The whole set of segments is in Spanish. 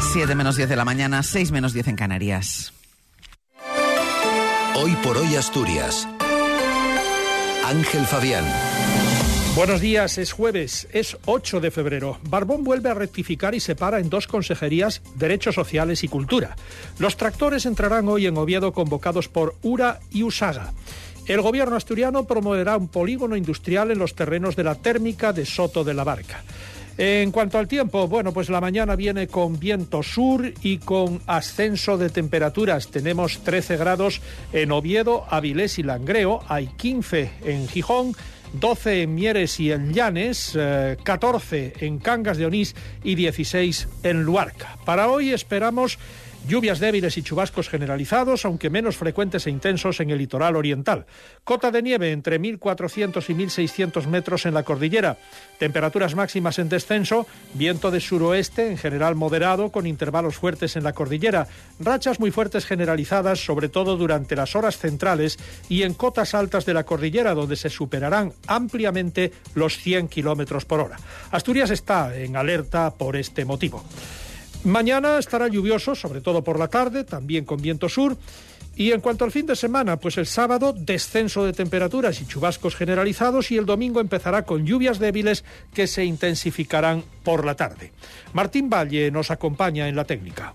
7 menos 10 de la mañana, 6 menos 10 en Canarias. Hoy por hoy Asturias. Ángel Fabián. Buenos días, es jueves, es 8 de febrero. Barbón vuelve a rectificar y separa en dos consejerías Derechos Sociales y Cultura. Los tractores entrarán hoy en Oviedo convocados por URA y USAGA. El gobierno asturiano promoverá un polígono industrial en los terrenos de la térmica de Soto de la Barca. En cuanto al tiempo, bueno, pues la mañana viene con viento sur y con ascenso de temperaturas. Tenemos 13 grados en Oviedo, Avilés y Langreo, hay 15 en Gijón. 12 en Mieres y en Llanes, 14 eh, en Cangas de Onís y 16 en Luarca. Para hoy esperamos Lluvias débiles y chubascos generalizados, aunque menos frecuentes e intensos en el litoral oriental. Cota de nieve entre 1.400 y 1.600 metros en la cordillera. Temperaturas máximas en descenso, viento de suroeste en general moderado con intervalos fuertes en la cordillera. Rachas muy fuertes generalizadas, sobre todo durante las horas centrales y en cotas altas de la cordillera, donde se superarán ampliamente los 100 kilómetros por hora. Asturias está en alerta por este motivo. Mañana estará lluvioso, sobre todo por la tarde, también con viento sur. Y en cuanto al fin de semana, pues el sábado descenso de temperaturas y chubascos generalizados y el domingo empezará con lluvias débiles que se intensificarán por la tarde. Martín Valle nos acompaña en la técnica.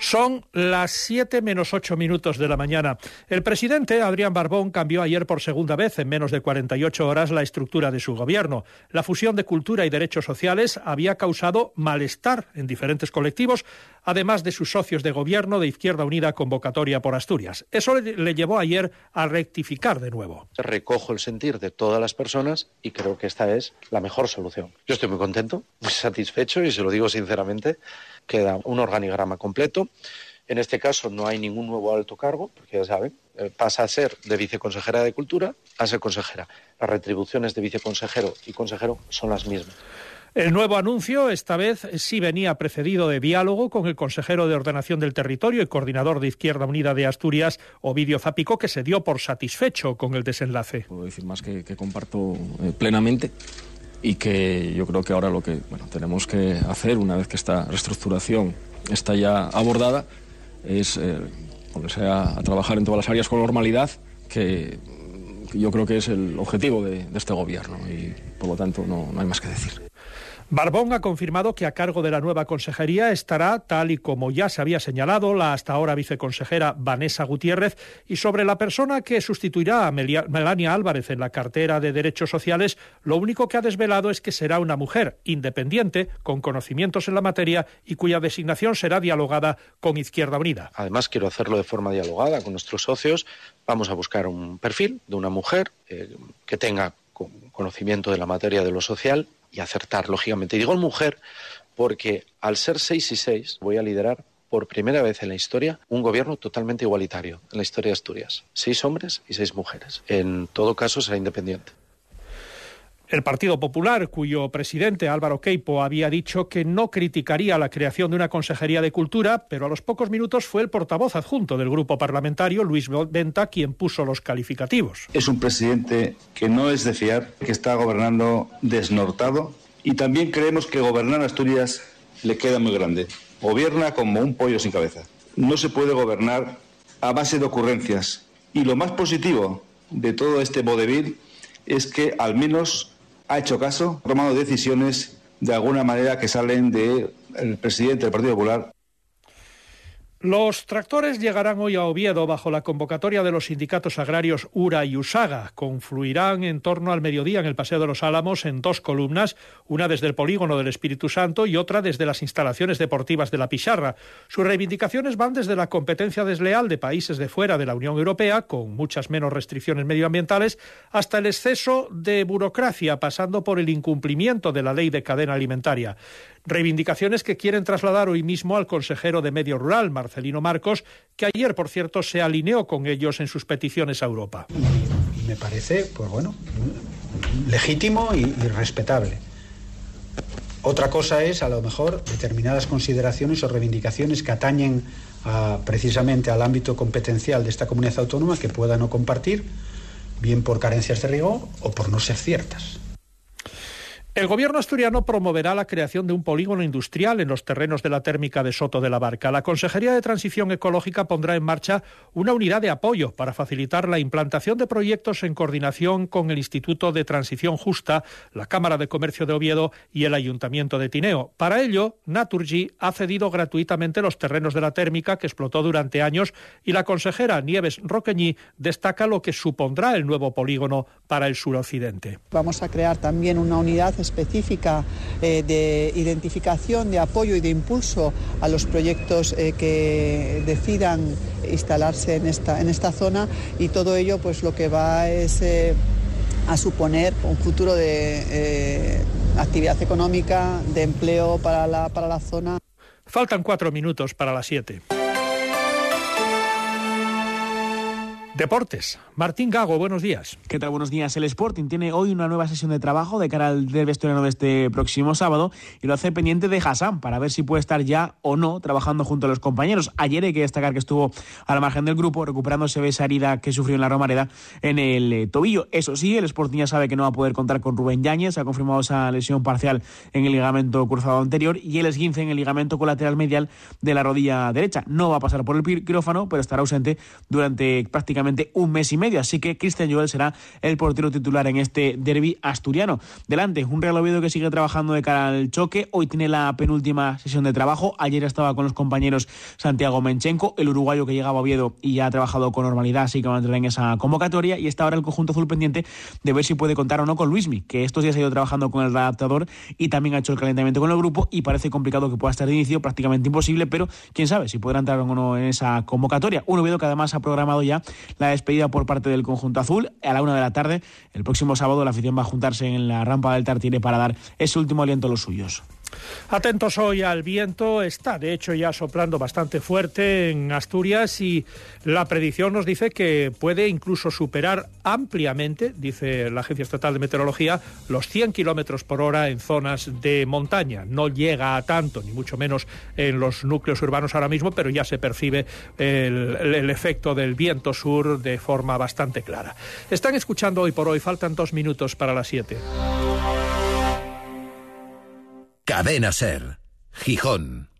Son las 7 menos 8 minutos de la mañana. El presidente Adrián Barbón cambió ayer por segunda vez en menos de 48 horas la estructura de su gobierno. La fusión de cultura y derechos sociales había causado malestar en diferentes colectivos, además de sus socios de gobierno de Izquierda Unida convocatoria por Asturias. Eso le llevó ayer a rectificar de nuevo. Recojo el sentir de todas las personas y creo que esta es la mejor solución. Yo estoy muy contento, muy satisfecho y se lo digo sinceramente queda un organigrama completo. En este caso no hay ningún nuevo alto cargo, porque ya saben, eh, pasa a ser de viceconsejera de Cultura a ser consejera. Las retribuciones de viceconsejero y consejero son las mismas. El nuevo anuncio, esta vez, sí venía precedido de diálogo con el consejero de Ordenación del Territorio y coordinador de Izquierda Unida de Asturias, Ovidio Zapico, que se dio por satisfecho con el desenlace. Puedo decir más que, que comparto eh, plenamente y que yo creo que ahora lo que bueno, tenemos que hacer una vez que esta reestructuración está ya abordada es eh, ponerse a, trabajar en todas las áreas con normalidad que, que yo creo que es el objetivo de, de este gobierno y por lo tanto no, no hay más que decir. Barbón ha confirmado que a cargo de la nueva consejería estará, tal y como ya se había señalado, la hasta ahora viceconsejera Vanessa Gutiérrez y sobre la persona que sustituirá a Melania Álvarez en la cartera de Derechos Sociales, lo único que ha desvelado es que será una mujer independiente, con conocimientos en la materia y cuya designación será dialogada con Izquierda Unida. Además, quiero hacerlo de forma dialogada con nuestros socios. Vamos a buscar un perfil de una mujer eh, que tenga conocimiento de la materia de lo social y acertar, lógicamente. Y digo mujer porque al ser seis y seis voy a liderar por primera vez en la historia un gobierno totalmente igualitario en la historia de Asturias. Seis hombres y seis mujeres. En todo caso será independiente. El Partido Popular, cuyo presidente Álvaro Queipo había dicho que no criticaría la creación de una consejería de cultura, pero a los pocos minutos fue el portavoz adjunto del grupo parlamentario, Luis Venta, quien puso los calificativos. Es un presidente que no es de fiar, que está gobernando desnortado y también creemos que gobernar Asturias le queda muy grande. Gobierna como un pollo sin cabeza. No se puede gobernar a base de ocurrencias. Y lo más positivo de todo este vodevil es que al menos ha hecho caso, ha tomado decisiones de alguna manera que salen del de presidente del Partido Popular. Los tractores llegarán hoy a Oviedo bajo la convocatoria de los sindicatos agrarios URA y USAGA. Confluirán en torno al mediodía en el Paseo de los Álamos en dos columnas, una desde el polígono del Espíritu Santo y otra desde las instalaciones deportivas de la Picharra. Sus reivindicaciones van desde la competencia desleal de países de fuera de la Unión Europea, con muchas menos restricciones medioambientales, hasta el exceso de burocracia, pasando por el incumplimiento de la ley de cadena alimentaria. Reivindicaciones que quieren trasladar hoy mismo al consejero de Medio Rural, Marcelino Marcos, que ayer, por cierto, se alineó con ellos en sus peticiones a Europa. Me parece, pues bueno, legítimo y, respetable. Otra cosa es, a lo mejor, determinadas consideraciones o reivindicaciones que atañen a, precisamente al ámbito competencial de esta comunidad autónoma que pueda no compartir, bien por carencias de rigor o por no ser ciertas. El gobierno asturiano promoverá la creación de un polígono industrial en los terrenos de la térmica de Soto de la Barca. La Consejería de Transición Ecológica pondrá en marcha una unidad de apoyo para facilitar la implantación de proyectos en coordinación con el Instituto de Transición Justa, la Cámara de Comercio de Oviedo y el Ayuntamiento de Tineo. Para ello, Naturgy ha cedido gratuitamente los terrenos de la térmica que explotó durante años y la consejera Nieves Roqueñí destaca lo que supondrá el nuevo polígono para el suroccidente. Vamos a crear también una unidad específica eh, de identificación, de apoyo y de impulso a los proyectos eh, que decidan instalarse en esta, en esta zona y todo ello pues lo que va es eh, a suponer un futuro de actividad económica, de empleo para la, para la zona. Faltan cuatro minutos para las siete. Deportes. Martín Gago, buenos días. ¿Qué tal? Buenos días. El Sporting tiene hoy una nueva sesión de trabajo de cara al derbi de este próximo sábado y lo hace pendiente de Hassan para ver si puede estar ya o no trabajando junto a los compañeros. Ayer hay que destacar que estuvo a la margen del grupo recuperándose de esa herida que sufrió en la Romareda en el eh, tobillo. Eso sí, el Sporting ya sabe que no va a poder contar con Rubén Yáñez, ha confirmado esa lesión parcial en el ligamento cruzado anterior y el esguince en el ligamento colateral medial de la rodilla derecha. No va a pasar por el quirófano, pero estará ausente durante prácticamente un mes y medio. Así que Cristian Joel será el portero titular en este derby asturiano. Delante, un Real Oviedo que sigue trabajando de cara al choque. Hoy tiene la penúltima sesión de trabajo. Ayer estaba con los compañeros Santiago Menchenko, el uruguayo que llegaba a Oviedo y ya ha trabajado con normalidad, así que va a entrar en esa convocatoria. Y está ahora el conjunto azul pendiente de ver si puede contar o no con Luismi, que estos días ha ido trabajando con el adaptador y también ha hecho el calentamiento con el grupo. Y parece complicado que pueda estar de inicio, prácticamente imposible, pero quién sabe si podrá entrar o no en esa convocatoria. Un Oviedo que además ha programado ya la despedida por parte del conjunto azul. A la una de la tarde, el próximo sábado, la afición va a juntarse en la rampa del Tartiere para dar ese último aliento a los suyos. Atentos hoy al viento, está de hecho ya soplando bastante fuerte en Asturias y la predicción nos dice que puede incluso superar ampliamente, dice la Agencia Estatal de Meteorología, los 100 kilómetros por hora en zonas de montaña. No llega a tanto, ni mucho menos en los núcleos urbanos ahora mismo, pero ya se percibe el, el efecto del viento sur de forma bastante clara. Están escuchando hoy por hoy, faltan dos minutos para las 7. Cadena Ser. Gijón.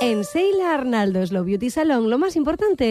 En Seila Arnaldo Slow Beauty Salon lo más importante